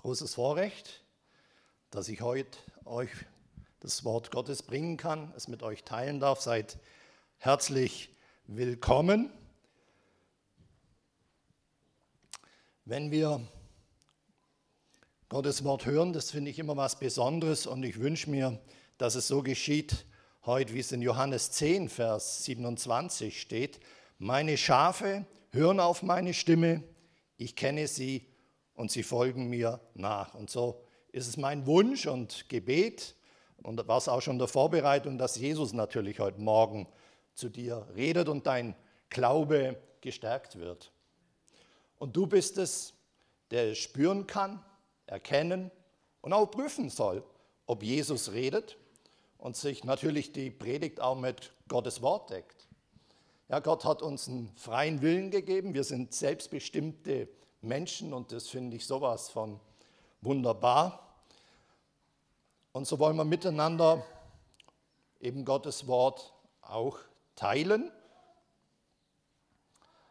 großes Vorrecht, dass ich heute euch das Wort Gottes bringen kann, es mit euch teilen darf. Seid herzlich willkommen. Wenn wir Gottes Wort hören, das finde ich immer was Besonderes und ich wünsche mir, dass es so geschieht heute, wie es in Johannes 10, Vers 27 steht. Meine Schafe hören auf meine Stimme, ich kenne sie und sie folgen mir nach. Und so ist es mein Wunsch und Gebet und war es auch schon der Vorbereitung, dass Jesus natürlich heute Morgen zu dir redet und dein Glaube gestärkt wird. Und du bist es, der es spüren kann, erkennen und auch prüfen soll, ob Jesus redet und sich natürlich die Predigt auch mit Gottes Wort deckt. Ja, Gott hat uns einen freien Willen gegeben. Wir sind selbstbestimmte Menschen und das finde ich sowas von wunderbar. Und so wollen wir miteinander eben Gottes Wort auch teilen.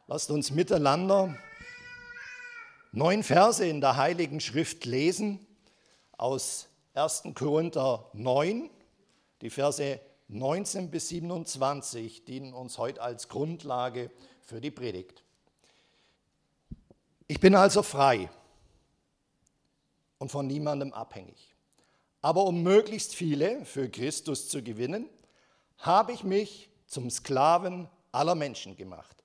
Lasst uns miteinander neun Verse in der Heiligen Schrift lesen aus 1. Korinther 9. Die Verse 19 bis 27 dienen uns heute als Grundlage für die Predigt. Ich bin also frei und von niemandem abhängig. Aber um möglichst viele für Christus zu gewinnen, habe ich mich zum Sklaven aller Menschen gemacht.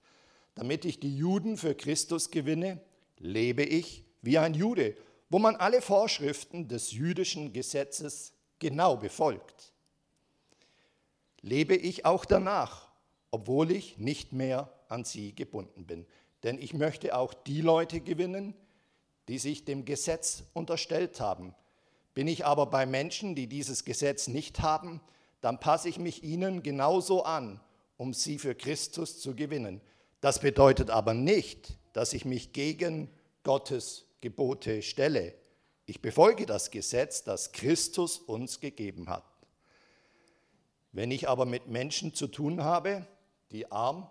Damit ich die Juden für Christus gewinne, lebe ich wie ein Jude, wo man alle Vorschriften des jüdischen Gesetzes genau befolgt lebe ich auch danach, obwohl ich nicht mehr an sie gebunden bin. Denn ich möchte auch die Leute gewinnen, die sich dem Gesetz unterstellt haben. Bin ich aber bei Menschen, die dieses Gesetz nicht haben, dann passe ich mich ihnen genauso an, um sie für Christus zu gewinnen. Das bedeutet aber nicht, dass ich mich gegen Gottes Gebote stelle. Ich befolge das Gesetz, das Christus uns gegeben hat. Wenn ich aber mit Menschen zu tun habe, die arm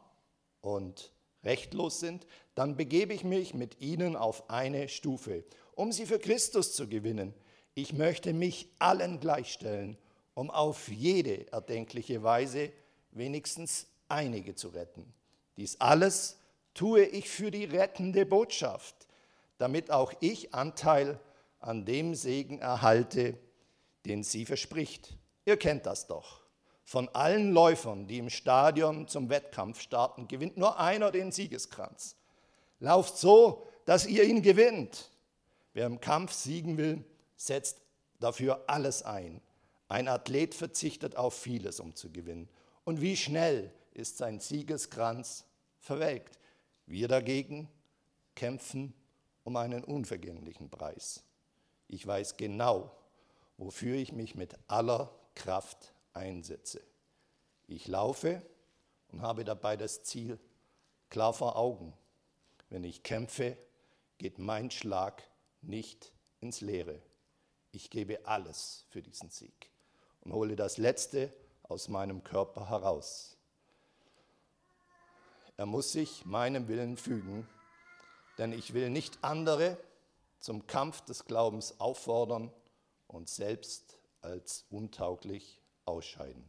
und rechtlos sind, dann begebe ich mich mit ihnen auf eine Stufe, um sie für Christus zu gewinnen. Ich möchte mich allen gleichstellen, um auf jede erdenkliche Weise wenigstens einige zu retten. Dies alles tue ich für die rettende Botschaft, damit auch ich Anteil an dem Segen erhalte, den sie verspricht. Ihr kennt das doch. Von allen Läufern, die im Stadion zum Wettkampf starten, gewinnt nur einer den Siegeskranz. Lauft so, dass ihr ihn gewinnt. Wer im Kampf siegen will, setzt dafür alles ein. Ein Athlet verzichtet auf vieles, um zu gewinnen. Und wie schnell ist sein Siegeskranz verwelkt. Wir dagegen kämpfen um einen unvergänglichen Preis. Ich weiß genau, wofür ich mich mit aller Kraft einsetze. Ich laufe und habe dabei das Ziel klar vor Augen. Wenn ich kämpfe, geht mein Schlag nicht ins Leere. Ich gebe alles für diesen Sieg und hole das Letzte aus meinem Körper heraus. Er muss sich meinem Willen fügen, denn ich will nicht andere zum Kampf des Glaubens auffordern und selbst als untauglich ausscheiden.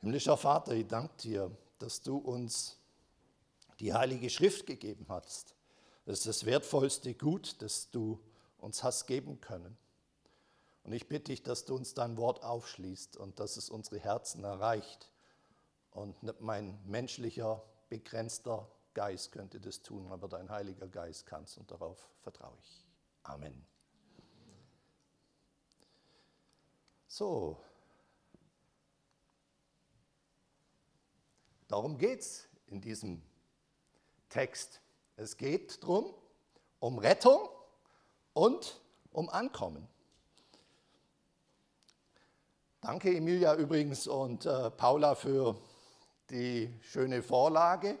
Himmlischer Vater, ich danke dir, dass du uns die Heilige Schrift gegeben hast. Das ist das wertvollste Gut, das du uns hast geben können. Und ich bitte dich, dass du uns dein Wort aufschließt und dass es unsere Herzen erreicht. Und nicht mein menschlicher, begrenzter Geist könnte das tun, aber dein Heiliger Geist kann es und darauf vertraue ich. Amen. So, Darum geht es in diesem Text. Es geht darum, um Rettung und um Ankommen. Danke Emilia übrigens und äh, Paula für die schöne Vorlage,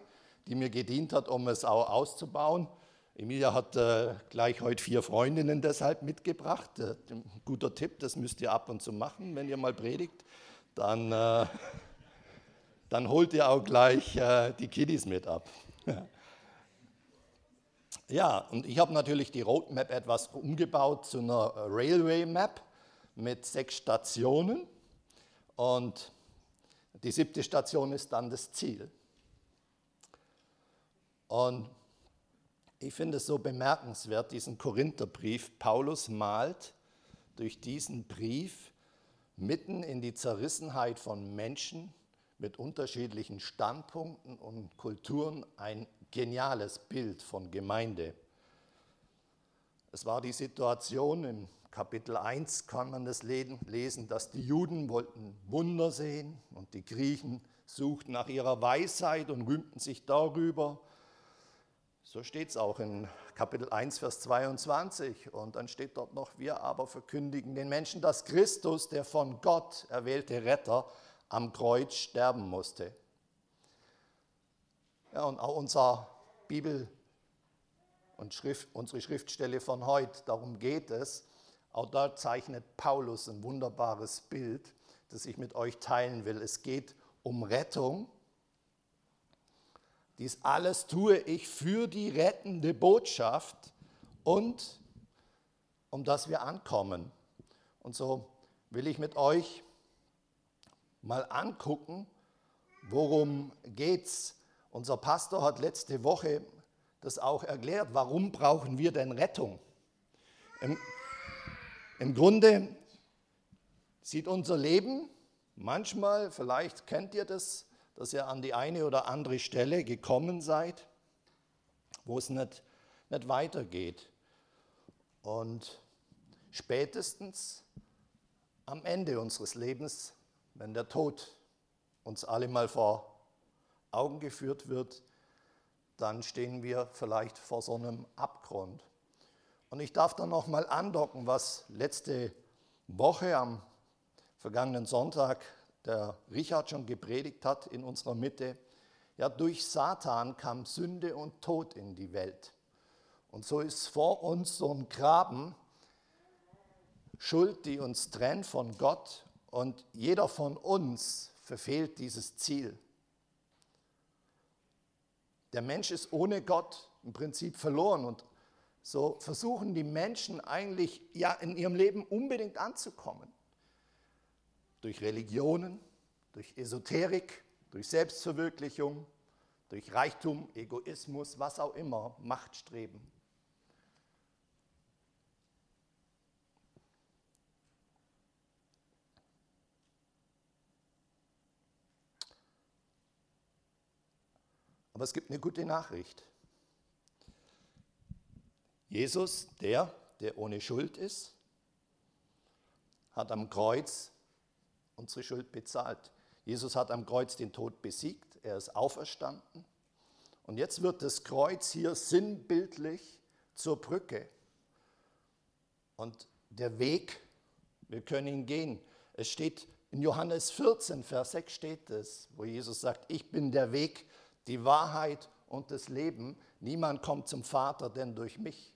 die mir gedient hat, um es auch auszubauen. Emilia hat äh, gleich heute vier Freundinnen deshalb mitgebracht. Äh, guter Tipp, das müsst ihr ab und zu machen, wenn ihr mal predigt. Dann äh, dann holt ihr auch gleich äh, die Kiddies mit ab. Ja, und ich habe natürlich die Roadmap etwas umgebaut zu einer Railway Map mit sechs Stationen. Und die siebte Station ist dann das Ziel. Und ich finde es so bemerkenswert, diesen Korintherbrief. Paulus malt durch diesen Brief mitten in die Zerrissenheit von Menschen mit unterschiedlichen Standpunkten und Kulturen ein geniales Bild von Gemeinde. Es war die Situation, im Kapitel 1 kann man das lesen, dass die Juden wollten Wunder sehen und die Griechen suchten nach ihrer Weisheit und rühmten sich darüber. So steht es auch in Kapitel 1, Vers 22. Und dann steht dort noch, wir aber verkündigen den Menschen, dass Christus, der von Gott erwählte Retter, am Kreuz sterben musste. Ja, und auch unser Bibel und Schrift, unsere Schriftstelle von heute, darum geht es. Auch da zeichnet Paulus ein wunderbares Bild, das ich mit euch teilen will. Es geht um Rettung. Dies alles tue ich für die rettende Botschaft und um dass wir ankommen. Und so will ich mit euch mal angucken, worum geht's. Unser Pastor hat letzte Woche das auch erklärt. Warum brauchen wir denn Rettung? Im, im Grunde sieht unser Leben manchmal, vielleicht kennt ihr das, dass ihr an die eine oder andere Stelle gekommen seid, wo es nicht, nicht weitergeht. Und spätestens am Ende unseres Lebens wenn der Tod uns alle mal vor Augen geführt wird, dann stehen wir vielleicht vor so einem Abgrund. Und ich darf dann noch mal andocken, was letzte Woche am vergangenen Sonntag der Richard schon gepredigt hat in unserer Mitte. Ja, durch Satan kam Sünde und Tod in die Welt. Und so ist vor uns so ein Graben, Schuld, die uns trennt von Gott und jeder von uns verfehlt dieses Ziel. Der Mensch ist ohne Gott im Prinzip verloren und so versuchen die Menschen eigentlich ja in ihrem Leben unbedingt anzukommen. Durch Religionen, durch Esoterik, durch Selbstverwirklichung, durch Reichtum, Egoismus, was auch immer, Machtstreben. Aber es gibt eine gute Nachricht. Jesus, der, der ohne Schuld ist, hat am Kreuz unsere Schuld bezahlt. Jesus hat am Kreuz den Tod besiegt, er ist auferstanden. Und jetzt wird das Kreuz hier sinnbildlich zur Brücke. Und der Weg, wir können ihn gehen. Es steht in Johannes 14, Vers 6 steht es, wo Jesus sagt, ich bin der Weg, die Wahrheit und das Leben. Niemand kommt zum Vater, denn durch mich.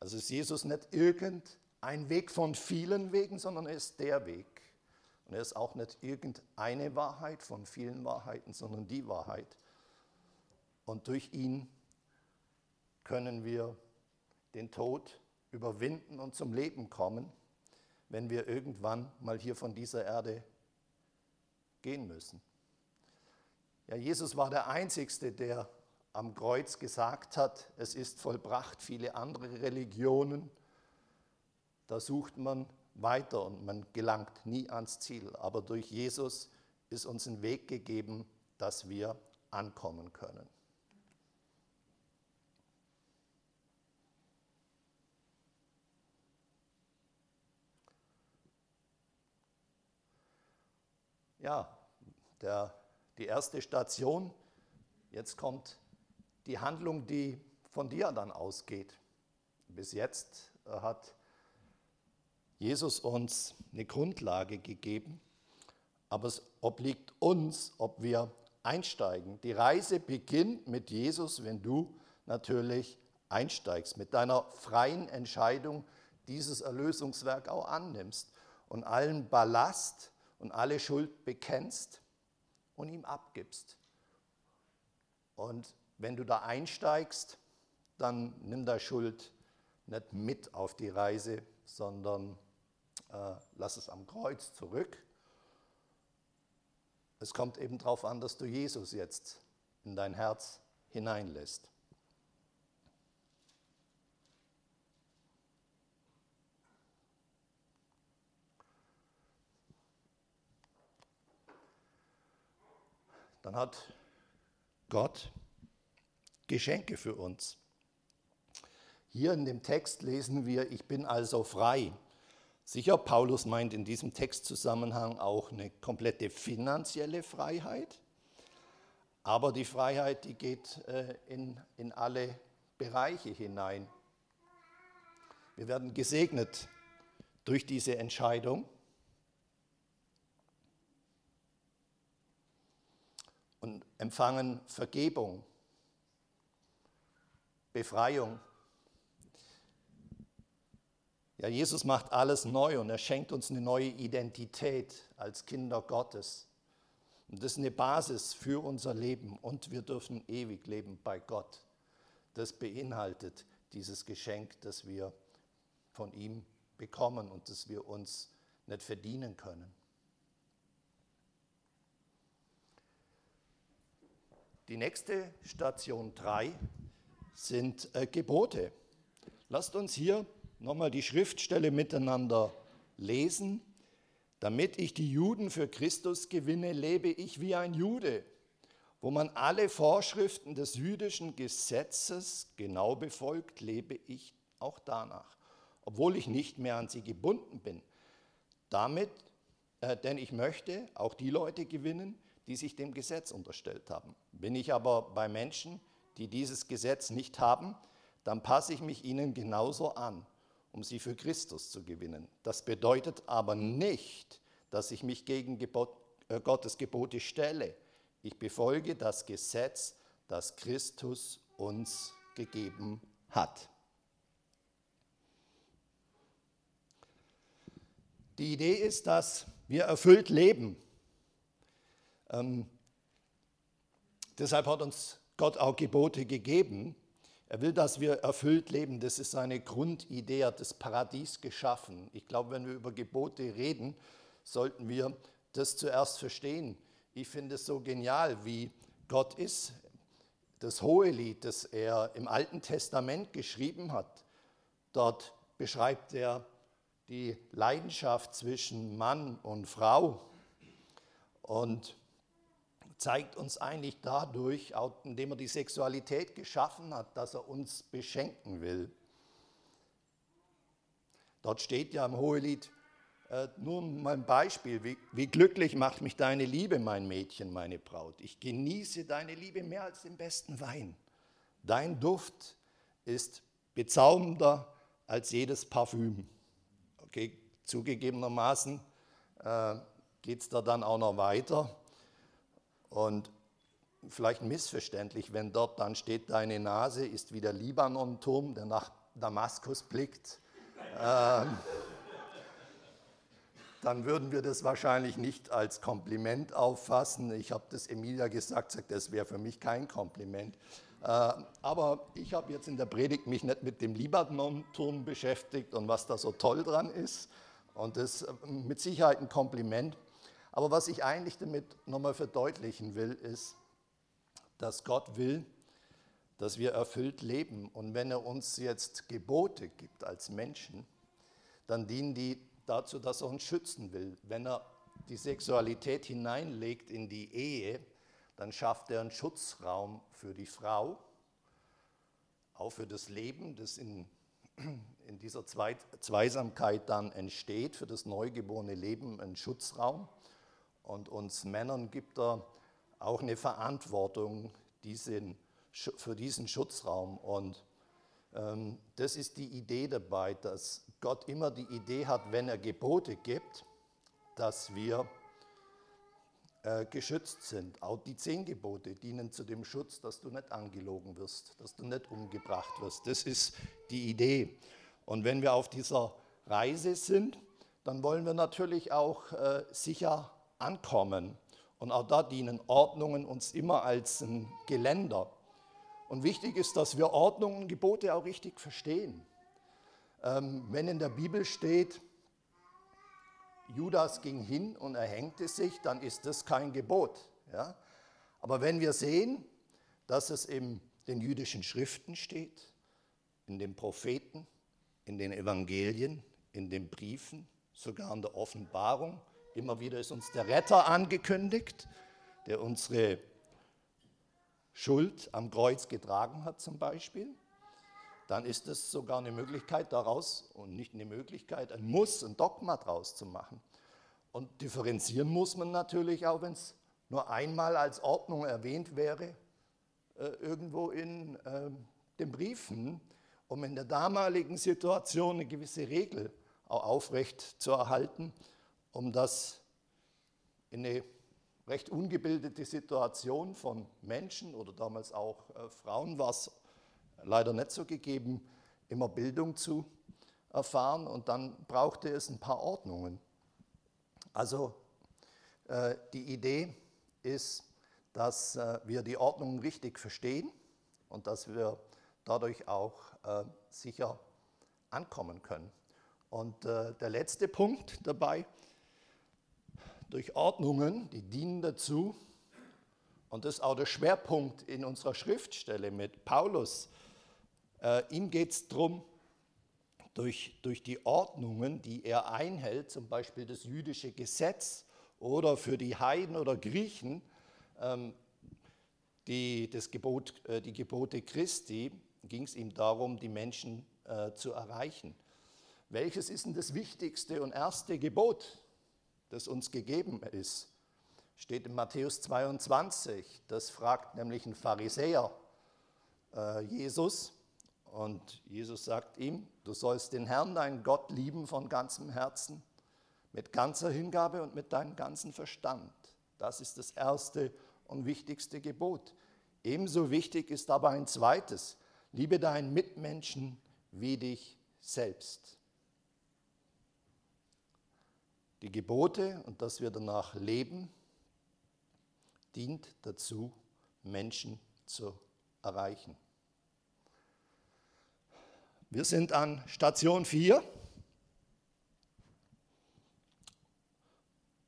Also ist Jesus nicht irgendein Weg von vielen Wegen, sondern er ist der Weg. Und er ist auch nicht irgendeine Wahrheit von vielen Wahrheiten, sondern die Wahrheit. Und durch ihn können wir den Tod überwinden und zum Leben kommen, wenn wir irgendwann mal hier von dieser Erde gehen müssen. Ja, Jesus war der Einzige, der am Kreuz gesagt hat, es ist vollbracht. Viele andere Religionen, da sucht man weiter und man gelangt nie ans Ziel. Aber durch Jesus ist uns ein Weg gegeben, dass wir ankommen können. Ja, der die erste Station. Jetzt kommt die Handlung, die von dir dann ausgeht. Bis jetzt äh, hat Jesus uns eine Grundlage gegeben, aber es obliegt uns, ob wir einsteigen. Die Reise beginnt mit Jesus, wenn du natürlich einsteigst, mit deiner freien Entscheidung dieses Erlösungswerk auch annimmst und allen Ballast und alle Schuld bekennst und ihm abgibst. Und wenn du da einsteigst, dann nimm deine Schuld nicht mit auf die Reise, sondern äh, lass es am Kreuz zurück. Es kommt eben darauf an, dass du Jesus jetzt in dein Herz hineinlässt. Dann hat Gott Geschenke für uns. Hier in dem Text lesen wir, ich bin also frei. Sicher, Paulus meint in diesem Textzusammenhang auch eine komplette finanzielle Freiheit, aber die Freiheit, die geht äh, in, in alle Bereiche hinein. Wir werden gesegnet durch diese Entscheidung. Und empfangen Vergebung, Befreiung ja, Jesus macht alles neu und er schenkt uns eine neue Identität als Kinder Gottes. Und das ist eine Basis für unser Leben und wir dürfen ewig leben bei Gott. Das beinhaltet dieses Geschenk, das wir von ihm bekommen und das wir uns nicht verdienen können. Die nächste Station 3 sind äh, Gebote. Lasst uns hier nochmal die Schriftstelle miteinander lesen. Damit ich die Juden für Christus gewinne, lebe ich wie ein Jude, wo man alle Vorschriften des jüdischen Gesetzes genau befolgt, lebe ich auch danach, obwohl ich nicht mehr an sie gebunden bin. Damit, äh, denn ich möchte auch die Leute gewinnen, die sich dem Gesetz unterstellt haben. Bin ich aber bei Menschen, die dieses Gesetz nicht haben, dann passe ich mich ihnen genauso an um sie für Christus zu gewinnen. Das bedeutet aber nicht, dass ich mich gegen Gebot, äh, Gottes Gebote stelle. Ich befolge das Gesetz, das Christus uns gegeben hat. Die Idee ist, dass wir erfüllt leben. Ähm, deshalb hat uns Gott auch Gebote gegeben, er will, dass wir erfüllt leben. Das ist seine Grundidee. Er hat das Paradies geschaffen. Ich glaube, wenn wir über Gebote reden, sollten wir das zuerst verstehen. Ich finde es so genial, wie Gott ist. Das Hohelied, das er im Alten Testament geschrieben hat, dort beschreibt er die Leidenschaft zwischen Mann und Frau. Und zeigt uns eigentlich dadurch, indem er die Sexualität geschaffen hat, dass er uns beschenken will. Dort steht ja im Hohelied, äh, nur mal ein Beispiel, wie, wie glücklich macht mich deine Liebe, mein Mädchen, meine Braut. Ich genieße deine Liebe mehr als den besten Wein. Dein Duft ist bezaubernder als jedes Parfüm. Okay, zugegebenermaßen äh, geht es da dann auch noch weiter. Und vielleicht missverständlich, wenn dort dann steht, deine Nase ist wie der Libanon-Turm, der nach Damaskus blickt, ähm, dann würden wir das wahrscheinlich nicht als Kompliment auffassen. Ich habe das Emilia gesagt, sagt, das wäre für mich kein Kompliment. Äh, aber ich habe jetzt in der Predigt mich nicht mit dem Libanon-Turm beschäftigt und was da so toll dran ist. Und das ist äh, mit Sicherheit ein Kompliment. Aber was ich eigentlich damit nochmal verdeutlichen will, ist, dass Gott will, dass wir erfüllt leben. Und wenn er uns jetzt Gebote gibt als Menschen, dann dienen die dazu, dass er uns schützen will. Wenn er die Sexualität hineinlegt in die Ehe, dann schafft er einen Schutzraum für die Frau, auch für das Leben, das in, in dieser Zweisamkeit dann entsteht, für das neugeborene Leben einen Schutzraum. Und uns Männern gibt er auch eine Verantwortung diesen, für diesen Schutzraum. Und ähm, das ist die Idee dabei, dass Gott immer die Idee hat, wenn er Gebote gibt, dass wir äh, geschützt sind. Auch die zehn Gebote dienen zu dem Schutz, dass du nicht angelogen wirst, dass du nicht umgebracht wirst. Das ist die Idee. Und wenn wir auf dieser Reise sind, dann wollen wir natürlich auch äh, sicher ankommen. Und auch da dienen Ordnungen uns immer als ein Geländer. Und wichtig ist, dass wir Ordnung und Gebote auch richtig verstehen. Ähm, wenn in der Bibel steht, Judas ging hin und erhängte sich, dann ist das kein Gebot. Ja? Aber wenn wir sehen, dass es in den jüdischen Schriften steht, in den Propheten, in den Evangelien, in den Briefen, sogar in der Offenbarung, immer wieder ist uns der Retter angekündigt, der unsere Schuld am Kreuz getragen hat zum Beispiel, dann ist es sogar eine Möglichkeit daraus, und nicht eine Möglichkeit, ein Muss, ein Dogma daraus zu machen. Und differenzieren muss man natürlich auch, wenn es nur einmal als Ordnung erwähnt wäre, äh, irgendwo in äh, den Briefen, um in der damaligen Situation eine gewisse Regel auch aufrecht zu erhalten, um das in eine recht ungebildete Situation von Menschen oder damals auch äh, Frauen war es leider nicht so gegeben, immer Bildung zu erfahren und dann brauchte es ein paar Ordnungen. Also äh, die Idee ist, dass äh, wir die Ordnung richtig verstehen und dass wir dadurch auch äh, sicher ankommen können. Und äh, der letzte Punkt dabei, durch Ordnungen, die dienen dazu, und das ist auch der Schwerpunkt in unserer Schriftstelle mit Paulus, äh, ihm geht es darum, durch, durch die Ordnungen, die er einhält, zum Beispiel das jüdische Gesetz oder für die Heiden oder Griechen, ähm, die, das Gebot, äh, die Gebote Christi, ging es ihm darum, die Menschen äh, zu erreichen. Welches ist denn das wichtigste und erste Gebot, das uns gegeben ist? Steht in Matthäus 22. Das fragt nämlich ein Pharisäer äh, Jesus. Und Jesus sagt ihm, du sollst den Herrn, deinen Gott, lieben von ganzem Herzen, mit ganzer Hingabe und mit deinem ganzen Verstand. Das ist das erste und wichtigste Gebot. Ebenso wichtig ist aber ein zweites, liebe deinen Mitmenschen wie dich selbst. Die Gebote und dass wir danach leben, dient dazu, Menschen zu erreichen. Wir sind an Station 4.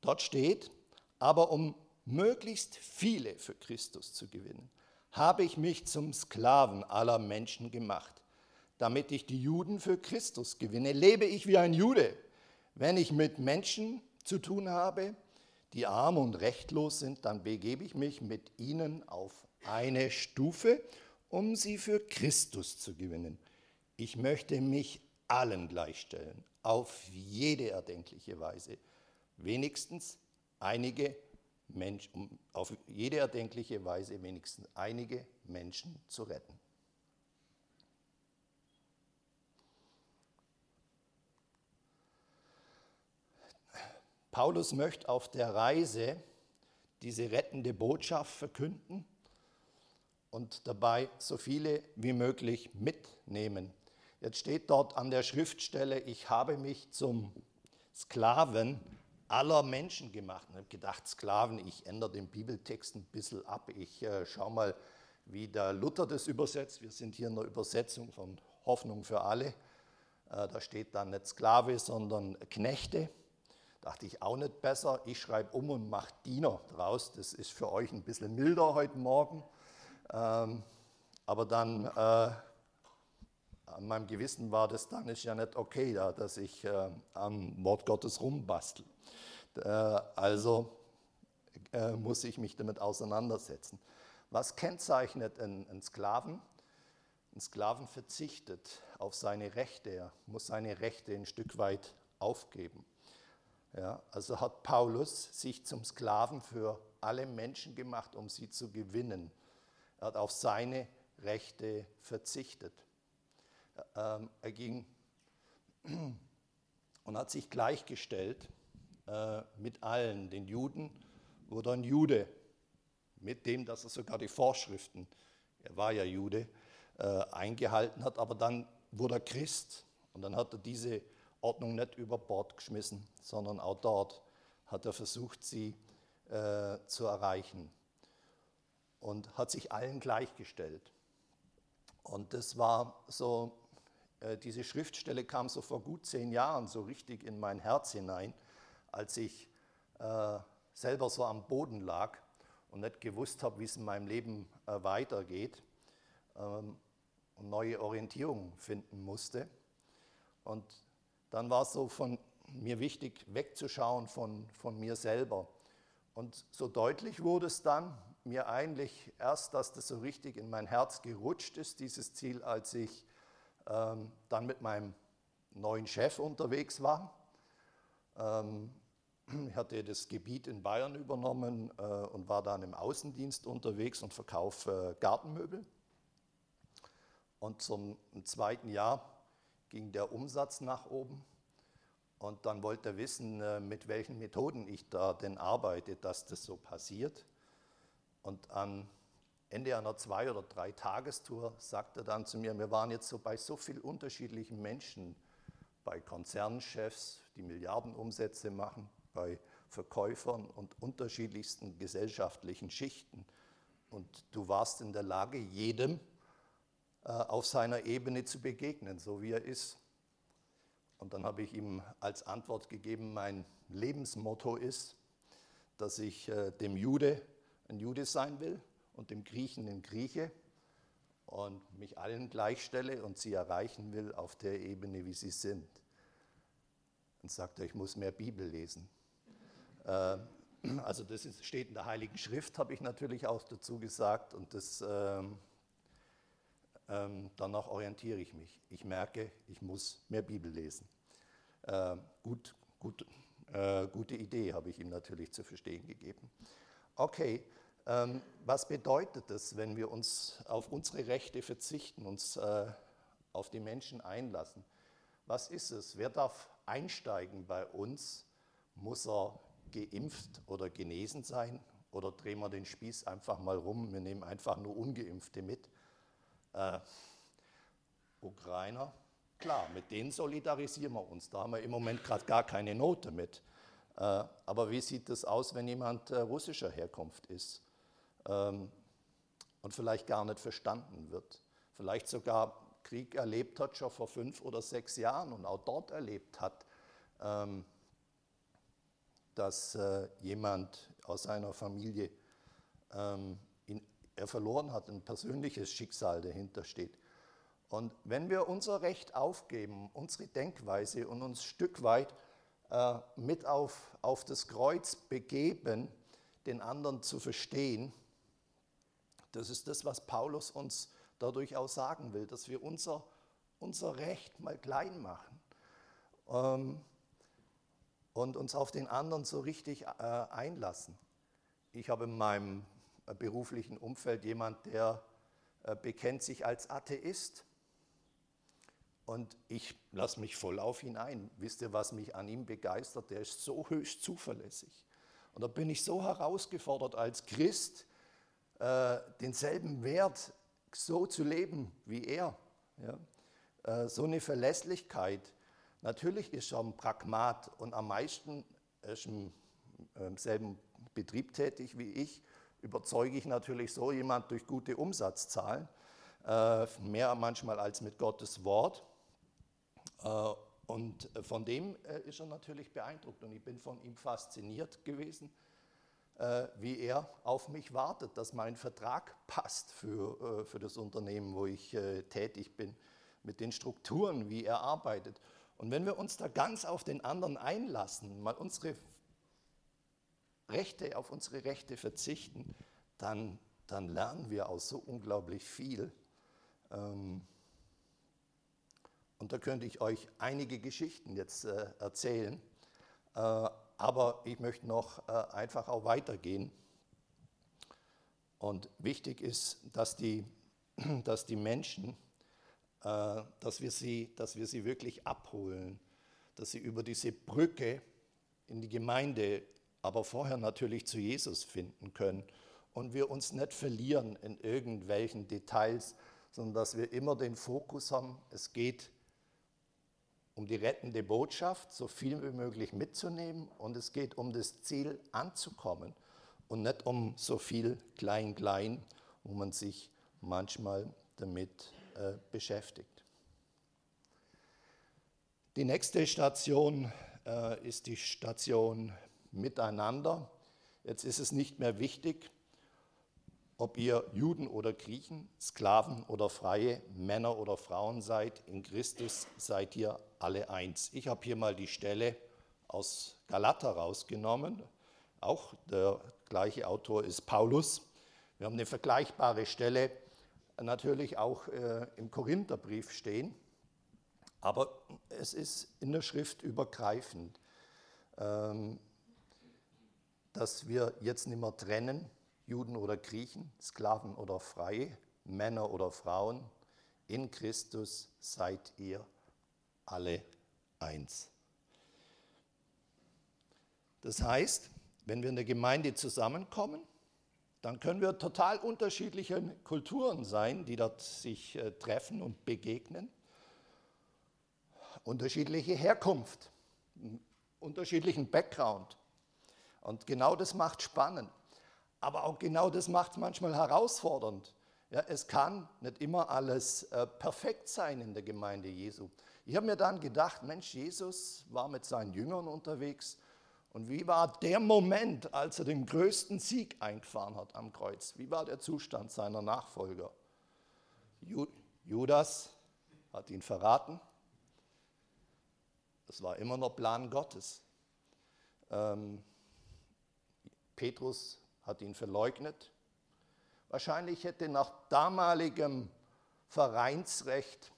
Dort steht, aber um möglichst viele für Christus zu gewinnen, habe ich mich zum Sklaven aller Menschen gemacht. Damit ich die Juden für Christus gewinne, lebe ich wie ein Jude. Wenn ich mit Menschen zu tun habe, die arm und rechtlos sind, dann begebe ich mich mit ihnen auf eine Stufe, um sie für Christus zu gewinnen. Ich möchte mich allen gleichstellen, auf jede erdenkliche Weise. Wenigstens einige Menschen, auf jede erdenkliche Weise wenigstens einige Menschen zu retten. Paulus möchte auf der Reise diese rettende Botschaft verkünden und dabei so viele wie möglich mitnehmen. Jetzt steht dort an der Schriftstelle, ich habe mich zum Sklaven aller Menschen gemacht. Ich habe gedacht, Sklaven, ich ändere den Bibeltext ein bisschen ab. Ich äh, schaue mal, wie der Luther das übersetzt. Wir sind hier in der Übersetzung von Hoffnung für alle. Äh, da steht dann nicht Sklave, sondern Knechte. Dachte ich auch nicht besser. Ich schreibe um und mache Diener draus. Das ist für euch ein bisschen milder heute Morgen. Ähm, aber dann äh, an meinem Gewissen war das dann ist ja nicht okay, da, dass ich äh, am Wort Gottes rumbastel. Äh, also äh, muss ich mich damit auseinandersetzen. Was kennzeichnet einen, Sklaven? Ein Sklaven verzichtet auf seine Rechte, er muss seine Rechte ein Stück weit aufgeben. Ja, also hat Paulus sich zum Sklaven für alle Menschen gemacht, um sie zu gewinnen. Er hat auf seine Rechte verzichtet. Ähm, er ging und hat sich gleichgestellt äh, mit allen. Den Juden wurde ein Jude, mit dem, dass er sogar die Vorschriften, er war ja Jude, äh, eingehalten hat, aber dann wurde er Christ und dann hat er diese Ordnung nicht über Bord geschmissen, sondern auch dort hat er versucht, sie äh, zu erreichen und hat sich allen gleichgestellt. Und das war so, äh, diese Schriftstelle kam so vor gut zehn Jahren so richtig in mein Herz hinein, als ich äh, selber so am Boden lag und nicht gewusst habe, wie es in meinem Leben äh, weitergeht ähm, und neue Orientierung finden musste. Und dann war es so von mir wichtig, wegzuschauen von, von mir selber. Und so deutlich wurde es dann mir eigentlich erst, dass das so richtig in mein Herz gerutscht ist, dieses Ziel, als ich ähm, dann mit meinem neuen Chef unterwegs war. Ähm, ich hatte das Gebiet in Bayern übernommen äh, und war dann im Außendienst unterwegs und verkaufe äh, Gartenmöbel. Und zum zweiten Jahr ging der Umsatz nach oben. Und dann wollte er wissen, äh, mit welchen Methoden ich da denn arbeite, dass das so passiert. Und am Ende einer zwei- oder drei Tagestour sagte er dann zu mir, wir waren jetzt so bei so vielen unterschiedlichen Menschen, bei Konzernchefs, die Milliardenumsätze machen, bei Verkäufern und unterschiedlichsten gesellschaftlichen Schichten. Und du warst in der Lage, jedem auf seiner Ebene zu begegnen, so wie er ist. Und dann habe ich ihm als Antwort gegeben, mein Lebensmotto ist, dass ich äh, dem Jude ein Jude sein will und dem Griechen ein Grieche und mich allen gleichstelle und sie erreichen will auf der Ebene, wie sie sind. Sagt er, ich muss mehr Bibel lesen. Äh, also das steht in der Heiligen Schrift, habe ich natürlich auch dazu gesagt und das, ähm, ähm, danach orientiere ich mich. Ich merke, ich muss mehr Bibel lesen. Äh, gut, gut, äh, gute Idee habe ich ihm natürlich zu verstehen gegeben. Okay, ähm, was bedeutet es, wenn wir uns auf unsere Rechte verzichten, uns äh, auf die Menschen einlassen? Was ist es? Wer darf einsteigen bei uns? Muss er geimpft oder genesen sein? Oder drehen wir den Spieß einfach mal rum? Wir nehmen einfach nur Ungeimpfte mit. Äh, Ukrainer, klar, mit denen solidarisieren wir uns. Da haben wir im Moment gerade gar keine Note mit. Äh, aber wie sieht es aus, wenn jemand äh, russischer Herkunft ist ähm, und vielleicht gar nicht verstanden wird? Vielleicht sogar Krieg erlebt hat, schon vor fünf oder sechs Jahren und auch dort erlebt hat, ähm, dass äh, jemand aus seiner Familie ähm, er verloren hat, ein persönliches Schicksal dahinter steht. Und wenn wir unser Recht aufgeben, unsere Denkweise und uns Stück weit äh, mit auf, auf das Kreuz begeben, den anderen zu verstehen, das ist das, was Paulus uns dadurch auch sagen will, dass wir unser, unser Recht mal klein machen. Ähm, und uns auf den anderen so richtig äh, einlassen. Ich habe in meinem beruflichen Umfeld jemand, der äh, bekennt sich als Atheist. Und ich lasse mich voll auf ihn ein. Wisst ihr, was mich an ihm begeistert? Der ist so höchst zuverlässig. Und da bin ich so herausgefordert als Christ, äh, denselben Wert so zu leben wie er. Ja? Äh, so eine Verlässlichkeit, Natürlich ist er ein Pragmat und am meisten ist im selben Betrieb tätig wie ich, überzeuge ich natürlich so jemand durch gute Umsatzzahlen, äh, mehr manchmal als mit Gottes Wort. Äh, und von dem äh, ist er natürlich beeindruckt und ich bin von ihm fasziniert gewesen, wie er auf mich wartet, dass mein Vertrag passt für, für das Unternehmen, wo ich tätig bin, mit den Strukturen, wie er arbeitet. Und wenn wir uns da ganz auf den anderen einlassen, mal unsere Rechte, auf unsere Rechte verzichten, dann, dann lernen wir auch so unglaublich viel. Ähm, und da könnte ich euch einige Geschichten jetzt äh, erzählen, äh, aber ich möchte noch äh, einfach auch weitergehen. Und wichtig ist, dass die, dass die Menschen, äh, dass wir, sie, dass wir sie wirklich abholen, dass sie über diese Brücke in die Gemeinde, aber vorher natürlich zu Jesus finden können und wir uns nicht verlieren in irgendwelchen Details, sondern dass wir immer den Fokus haben, es geht um die rettende Botschaft, so viel wie möglich mitzunehmen und es geht um das Ziel anzukommen und nicht um so viel Klein-Klein, wo man sich manchmal damit äh, beschäftigt. Die nächste Station äh, ist die Station Miteinander. Jetzt ist es nicht mehr wichtig, ob ihr Juden oder Griechen, Sklaven oder Freie, Männer oder Frauen seid, in Christus seid ihr alle eins. Ich habe hier mal die Stelle aus Galater rausgenommen. Auch der gleiche Autor ist Paulus. Wir haben eine vergleichbare Stelle natürlich auch äh, im Korintherbrief stehen, aber es ist in der Schrift übergreifend, ähm, dass wir jetzt nicht mehr trennen, Juden oder Griechen, Sklaven oder Freie, Männer oder Frauen, in Christus seid ihr alle eins. Das heißt, wenn wir in der Gemeinde zusammenkommen, dann können wir total unterschiedliche Kulturen sein, die dort sich äh, treffen und begegnen. Unterschiedliche Herkunft, unterschiedlichen Background. Und genau das macht spannend. Aber auch genau das macht es manchmal herausfordernd. Ja, es kann nicht immer alles äh, perfekt sein in der Gemeinde Jesu. Ich habe mir dann gedacht, Mensch, Jesus war mit seinen Jüngern unterwegs und wie war der Moment, als er den größten Sieg eingefahren hat am Kreuz? Wie war der Zustand seiner Nachfolger? Judas hat ihn verraten. Das war immer noch Plan Gottes. Ähm, Petrus hat ihn verleugnet. Wahrscheinlich hätte nach damaligem Vereinsrecht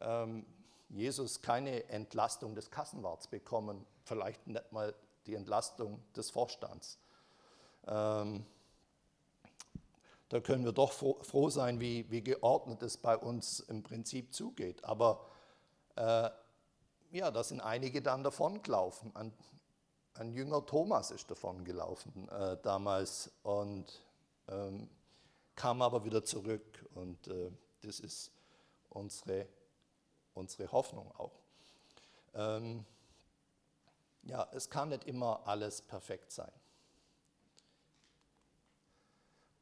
ähm, Jesus keine Entlastung des Kassenwarts bekommen, vielleicht nicht mal die Entlastung des Vorstands. Ähm, da können wir doch froh sein, wie, wie, geordnet es bei uns im Prinzip zugeht. Aber äh, ja, da sind einige dann davongelaufen. Ein, ein Jünger Thomas ist davongelaufen äh, damals und ähm, kam aber wieder zurück. Und äh, das ist unsere, unsere Hoffnung auch. Ähm, ja, es kann nicht immer alles perfekt sein.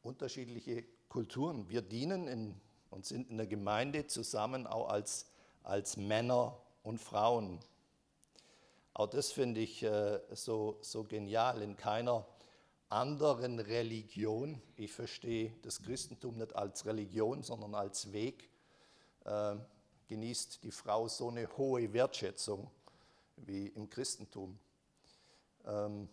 Unterschiedliche Kulturen. Wir dienen in, und sind in der Gemeinde zusammen auch als, als Männer und Frauen. Auch das finde ich äh, so, so genial. In keiner anderen Religion, ich verstehe das Christentum nicht als Religion, sondern als Weg, äh, genießt die Frau so eine hohe Wertschätzung wie im Christentum. Ähm,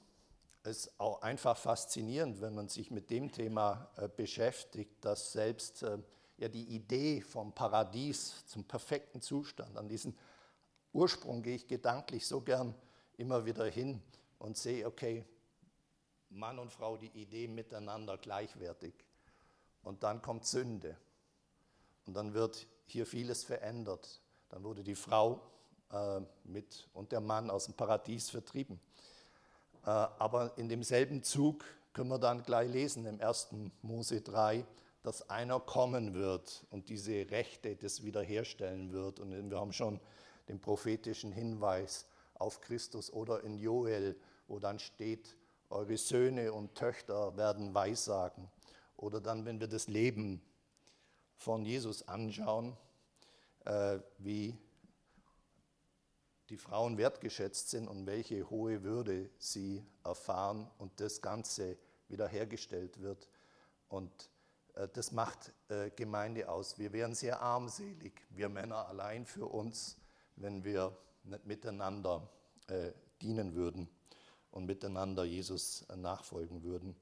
es ist auch einfach faszinierend, wenn man sich mit dem Thema äh, beschäftigt, dass selbst äh, ja, die Idee vom Paradies zum perfekten Zustand, an diesen Ursprung gehe ich gedanklich so gern immer wieder hin und sehe, okay, Mann und Frau, die Idee miteinander gleichwertig. Und dann kommt Sünde. Und dann wird hier vieles verändert. Dann wurde die Frau äh, mit und der Mann aus dem Paradies vertrieben. Äh, aber in demselben Zug können wir dann gleich lesen im 1. Mose 3, dass einer kommen wird und diese Rechte das wiederherstellen wird. Und wir haben schon den prophetischen Hinweis auf Christus oder in Joel, wo dann steht, eure Söhne und Töchter werden Weissagen. Oder dann, wenn wir das Leben von Jesus anschauen, äh, wie die Frauen wertgeschätzt sind und welche hohe Würde sie erfahren und das Ganze wiederhergestellt wird. Und äh, das macht äh, Gemeinde aus. Wir wären sehr armselig, wir Männer allein für uns, wenn wir nicht miteinander äh, dienen würden und miteinander Jesus nachfolgen würden,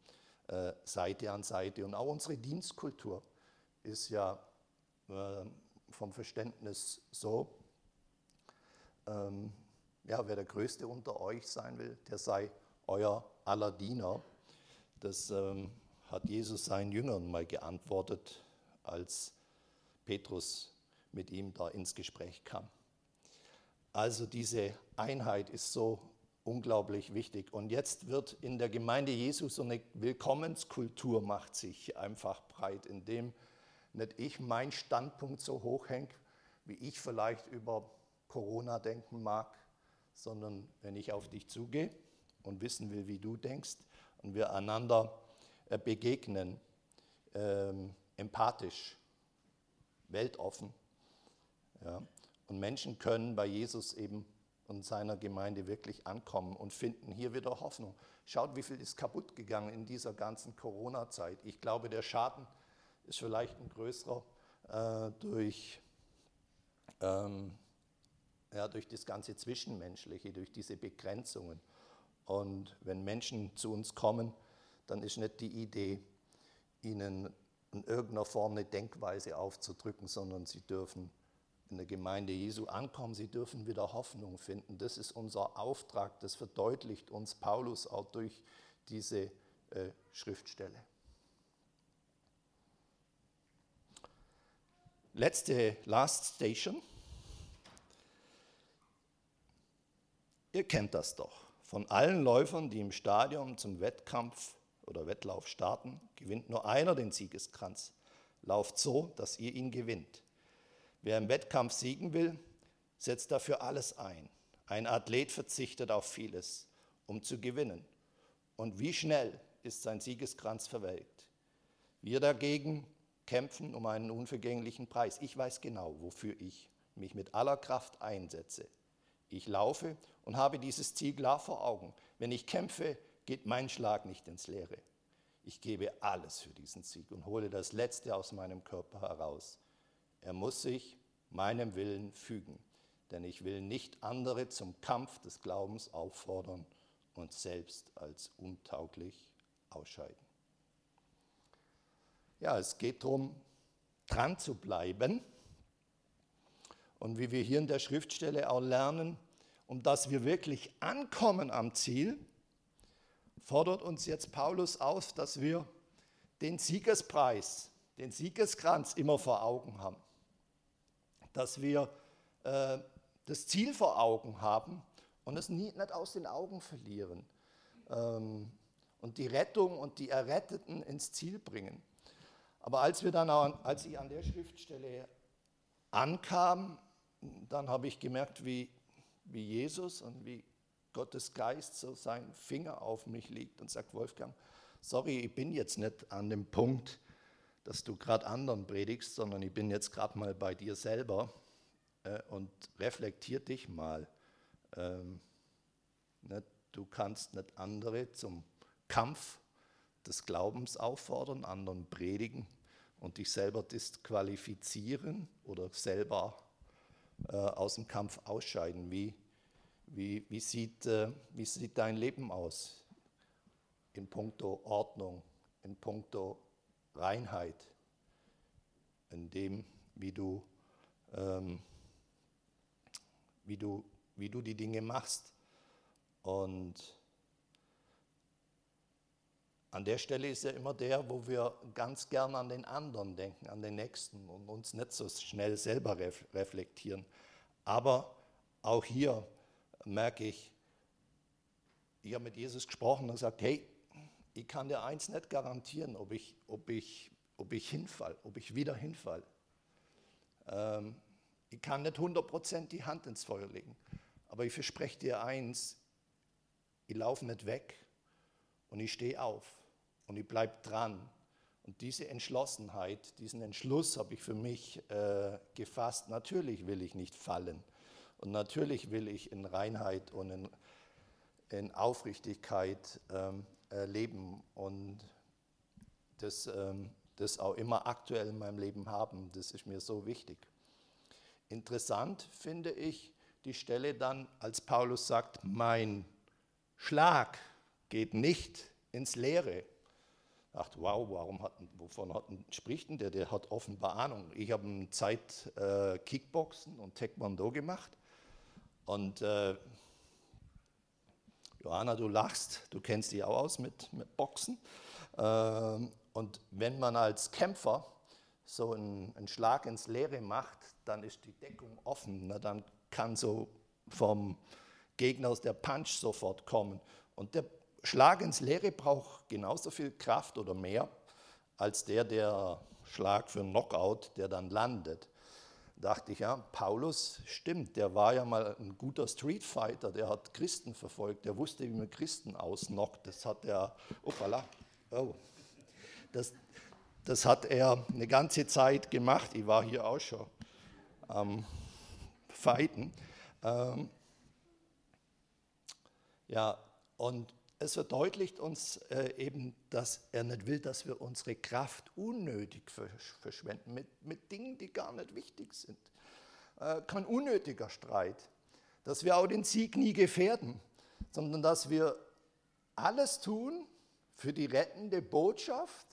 Seite an Seite. Und auch unsere Dienstkultur ist ja vom Verständnis so, ähm, ja, wer der Größte unter euch sein will, der sei euer aller Diener. Das ähm, hat Jesus seinen Jüngern mal geantwortet, als Petrus mit ihm da ins Gespräch kam. Also diese Einheit ist so unglaublich wichtig. Und jetzt wird in der Gemeinde Jesu so eine Willkommenskultur macht sich einfach breit, indem nicht ich meinen Standpunkt so hoch hänge, wie ich vielleicht über Corona denken mag, sondern wenn ich auf dich zugehe und wissen will, wie du denkst und wir einander äh, begegnen, ähm, empathisch weltoffen. Ja. Und Menschen können bei Jesus eben und seiner Gemeinde wirklich ankommen und finden hier wieder Hoffnung. Schaut, wie viel ist kaputt gegangen in dieser ganzen Corona-Zeit. Ich glaube, der Schaden ist vielleicht ein größerer äh, durch, ähm, ja, durch das ganze Zwischenmenschliche, durch diese Begrenzungen. Und wenn Menschen zu uns kommen, dann ist nicht die Idee, ihnen in irgendeiner Form eine Denkweise aufzudrücken, sondern sie dürfen in der Gemeinde Jesu ankommen, sie dürfen wieder Hoffnung finden. Das ist unser Auftrag, das verdeutlicht uns Paulus auch durch diese äh, Schriftstelle. Letzte Last Station. Ihr kennt das doch. Von allen Läufern, die im Stadion zum Wettkampf oder Wettlauf starten, gewinnt nur einer den Siegeskranz. Lauft so, dass ihr ihn gewinnt. Wer im Wettkampf siegen will, setzt dafür alles ein. Ein Athlet verzichtet auf vieles, um zu gewinnen. Und wie schnell ist sein Siegeskranz verwelkt. Wir dagegen kämpfen um einen unvergänglichen Preis. Ich weiß genau, wofür ich mich mit aller Kraft einsetze. Ich laufe und habe dieses Ziel klar vor Augen. Wenn ich kämpfe, geht mein Schlag nicht ins Leere. Ich gebe alles für diesen Sieg und hole das Letzte aus meinem Körper heraus. Er muss sich meinem Willen fügen, denn ich will nicht andere zum Kampf des Glaubens auffordern und selbst als untauglich ausscheiden. Ja, es geht darum, dran zu bleiben. Und wie wir hier in der Schriftstelle auch lernen, um dass wir wirklich ankommen am Ziel, fordert uns jetzt Paulus auf, dass wir den Siegespreis, den Siegeskranz immer vor Augen haben dass wir äh, das Ziel vor Augen haben und es nie, nicht aus den Augen verlieren ähm, und die Rettung und die Erretteten ins Ziel bringen. Aber als, wir dann, als ich an der Schriftstelle ankam, dann habe ich gemerkt, wie, wie Jesus und wie Gottes Geist so seinen Finger auf mich legt und sagt, Wolfgang, sorry, ich bin jetzt nicht an dem Punkt, dass du gerade anderen predigst, sondern ich bin jetzt gerade mal bei dir selber äh, und reflektier dich mal. Ähm, ne, du kannst nicht andere zum Kampf des Glaubens auffordern, anderen predigen und dich selber disqualifizieren oder selber äh, aus dem Kampf ausscheiden. Wie, wie, wie, sieht, äh, wie sieht dein Leben aus in puncto Ordnung, in puncto Reinheit, in dem, wie du, ähm, wie du, wie du die Dinge machst. Und an der Stelle ist ja immer der, wo wir ganz gern an den anderen denken, an den Nächsten und uns nicht so schnell selber reflektieren. Aber auch hier merke ich, ich habe mit Jesus gesprochen und gesagt, hey, ich kann dir eins nicht garantieren, ob ich, ob ich, ob ich hinfall, ob ich wieder hinfall. Ähm, ich kann nicht 100% die Hand ins Feuer legen, aber ich verspreche dir eins, ich laufe nicht weg und ich stehe auf und ich bleibe dran. Und diese Entschlossenheit, diesen Entschluss habe ich für mich äh, gefasst. Natürlich will ich nicht fallen und natürlich will ich in Reinheit und in, in Aufrichtigkeit ähm, äh, leben und das, ähm, das auch immer aktuell in meinem Leben haben. Das ist mir so wichtig. Interessant finde ich die Stelle dann, als Paulus sagt, mein Schlag geht nicht ins Leere. Dachte, wow, warum hat, wovon hat, spricht denn der? Der hat offenbar Ahnung. Ich habe eine Zeit äh, Kickboxen und Taekwondo gemacht und äh, Johanna, du lachst, du kennst dich auch aus mit, mit Boxen. Ähm, und wenn man als Kämpfer so einen, einen, Schlag ins Leere macht, dann ist die Deckung offen. Ne? Dann kann so vom Gegner aus der Punch sofort kommen. Und der Schlag ins Leere braucht genauso viel Kraft oder mehr als der, der Schlag für einen Knockout, der dann landet dachte ich, ja, Paulus stimmt, der war ja mal ein guter Streetfighter, der hat Christen verfolgt, der wusste, wie man Christen ausnockt. Das hat er, opala, oh, das, das hat er eine ganze Zeit gemacht. Ich war hier auch schon am Feiten. Ähm, ja, und es verdeutlicht uns äh, eben, dass er nicht will, dass wir unsere Kraft unnötig verschwenden mit, mit Dingen, die gar nicht wichtig sind. Äh, kein unnötiger Streit. Dass wir auch den Sieg nie gefährden, sondern dass wir alles tun für die rettende Botschaft,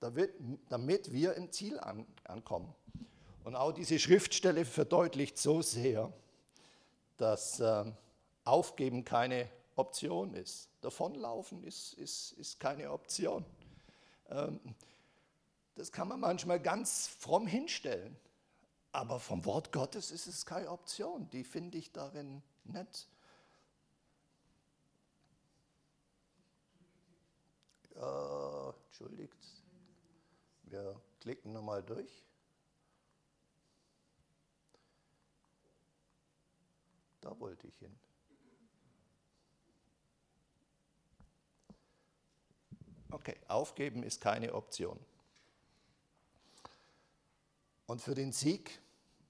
damit, damit wir im Ziel an, ankommen. Und auch diese Schriftstelle verdeutlicht so sehr, dass äh, Aufgeben keine Option ist. Davonlaufen ist, ist, ist keine Option. Ähm, das kann man manchmal ganz fromm hinstellen, aber vom Wort Gottes ist es keine Option. Die finde ich darin nicht. Äh, entschuldigt, wir klicken nochmal durch. Da wollte ich hin. Okay, aufgeben ist keine Option. Und für den Sieg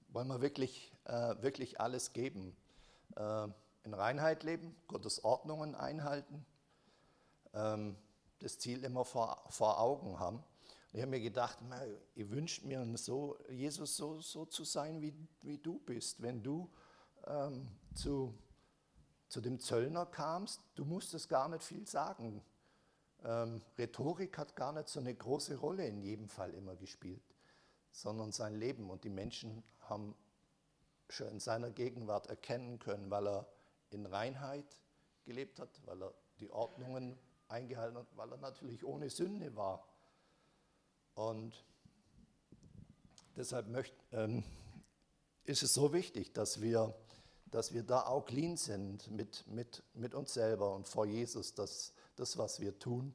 wollen wir wirklich, äh, wirklich alles geben. Äh, in Reinheit leben, Gottes Ordnungen einhalten, ähm, das Ziel immer vor, vor Augen haben. Und ich habe mir gedacht, ihr wünscht mir so, Jesus so, so zu sein, wie, wie du bist. Wenn du ähm, zu, zu dem Zöllner kamst, du musstest gar nicht viel sagen. Ähm, Rhetorik hat gar nicht so eine große Rolle in jedem Fall immer gespielt, sondern sein Leben. Und die Menschen haben schon in seiner Gegenwart erkennen können, weil er in Reinheit gelebt hat, weil er die Ordnungen eingehalten hat, weil er natürlich ohne Sünde war. Und deshalb möcht, ähm, ist es so wichtig, dass wir, dass wir da auch clean sind mit, mit, mit uns selber und vor Jesus, dass das, was wir tun,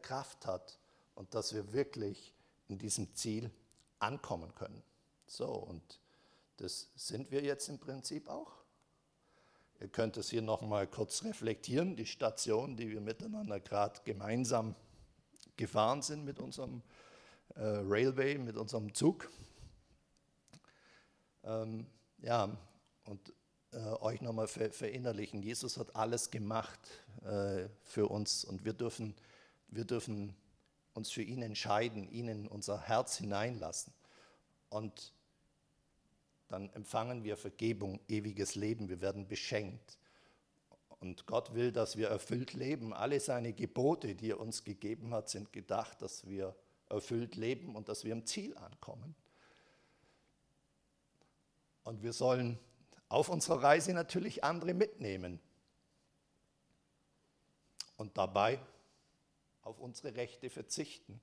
Kraft hat und dass wir wirklich in diesem Ziel ankommen können. So, und das sind wir jetzt im Prinzip auch. Ihr könnt es hier nochmal kurz reflektieren, die Station, die wir miteinander gerade gemeinsam gefahren sind mit unserem äh, Railway, mit unserem Zug. Ähm, ja, und äh, euch nochmal ver verinnerlichen. Jesus hat alles gemacht äh, für uns und wir dürfen, wir dürfen uns für ihn entscheiden, ihn in unser Herz hineinlassen. Und dann empfangen wir Vergebung, ewiges Leben, wir werden beschenkt. Und Gott will, dass wir erfüllt leben. Alle seine Gebote, die er uns gegeben hat, sind gedacht, dass wir erfüllt leben und dass wir im Ziel ankommen. Und wir sollen auf unserer Reise natürlich andere mitnehmen und dabei auf unsere Rechte verzichten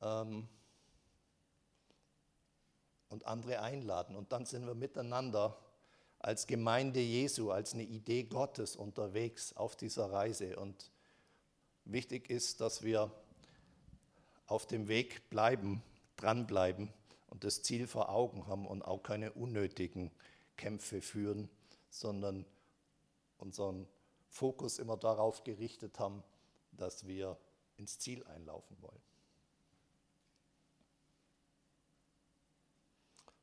ähm, und andere einladen. Und dann sind wir miteinander als Gemeinde Jesu, als eine Idee Gottes unterwegs auf dieser Reise. Und wichtig ist, dass wir auf dem Weg bleiben, dranbleiben und das Ziel vor Augen haben und auch keine unnötigen Kämpfe führen, sondern unseren Fokus immer darauf gerichtet haben, dass wir ins Ziel einlaufen wollen.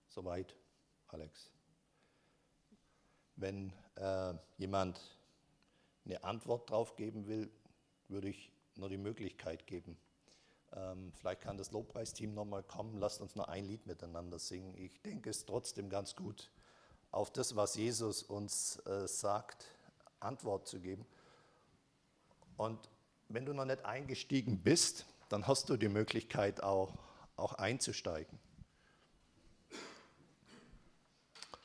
Soweit, Alex. Wenn äh, jemand eine Antwort drauf geben will, würde ich nur die Möglichkeit geben. Ähm, vielleicht kann das Lobpreisteam nochmal kommen, lasst uns noch ein Lied miteinander singen. Ich denke, es trotzdem ganz gut, auf das, was Jesus uns äh, sagt, Antwort zu geben. Und wenn du noch nicht eingestiegen bist, dann hast du die Möglichkeit auch, auch einzusteigen.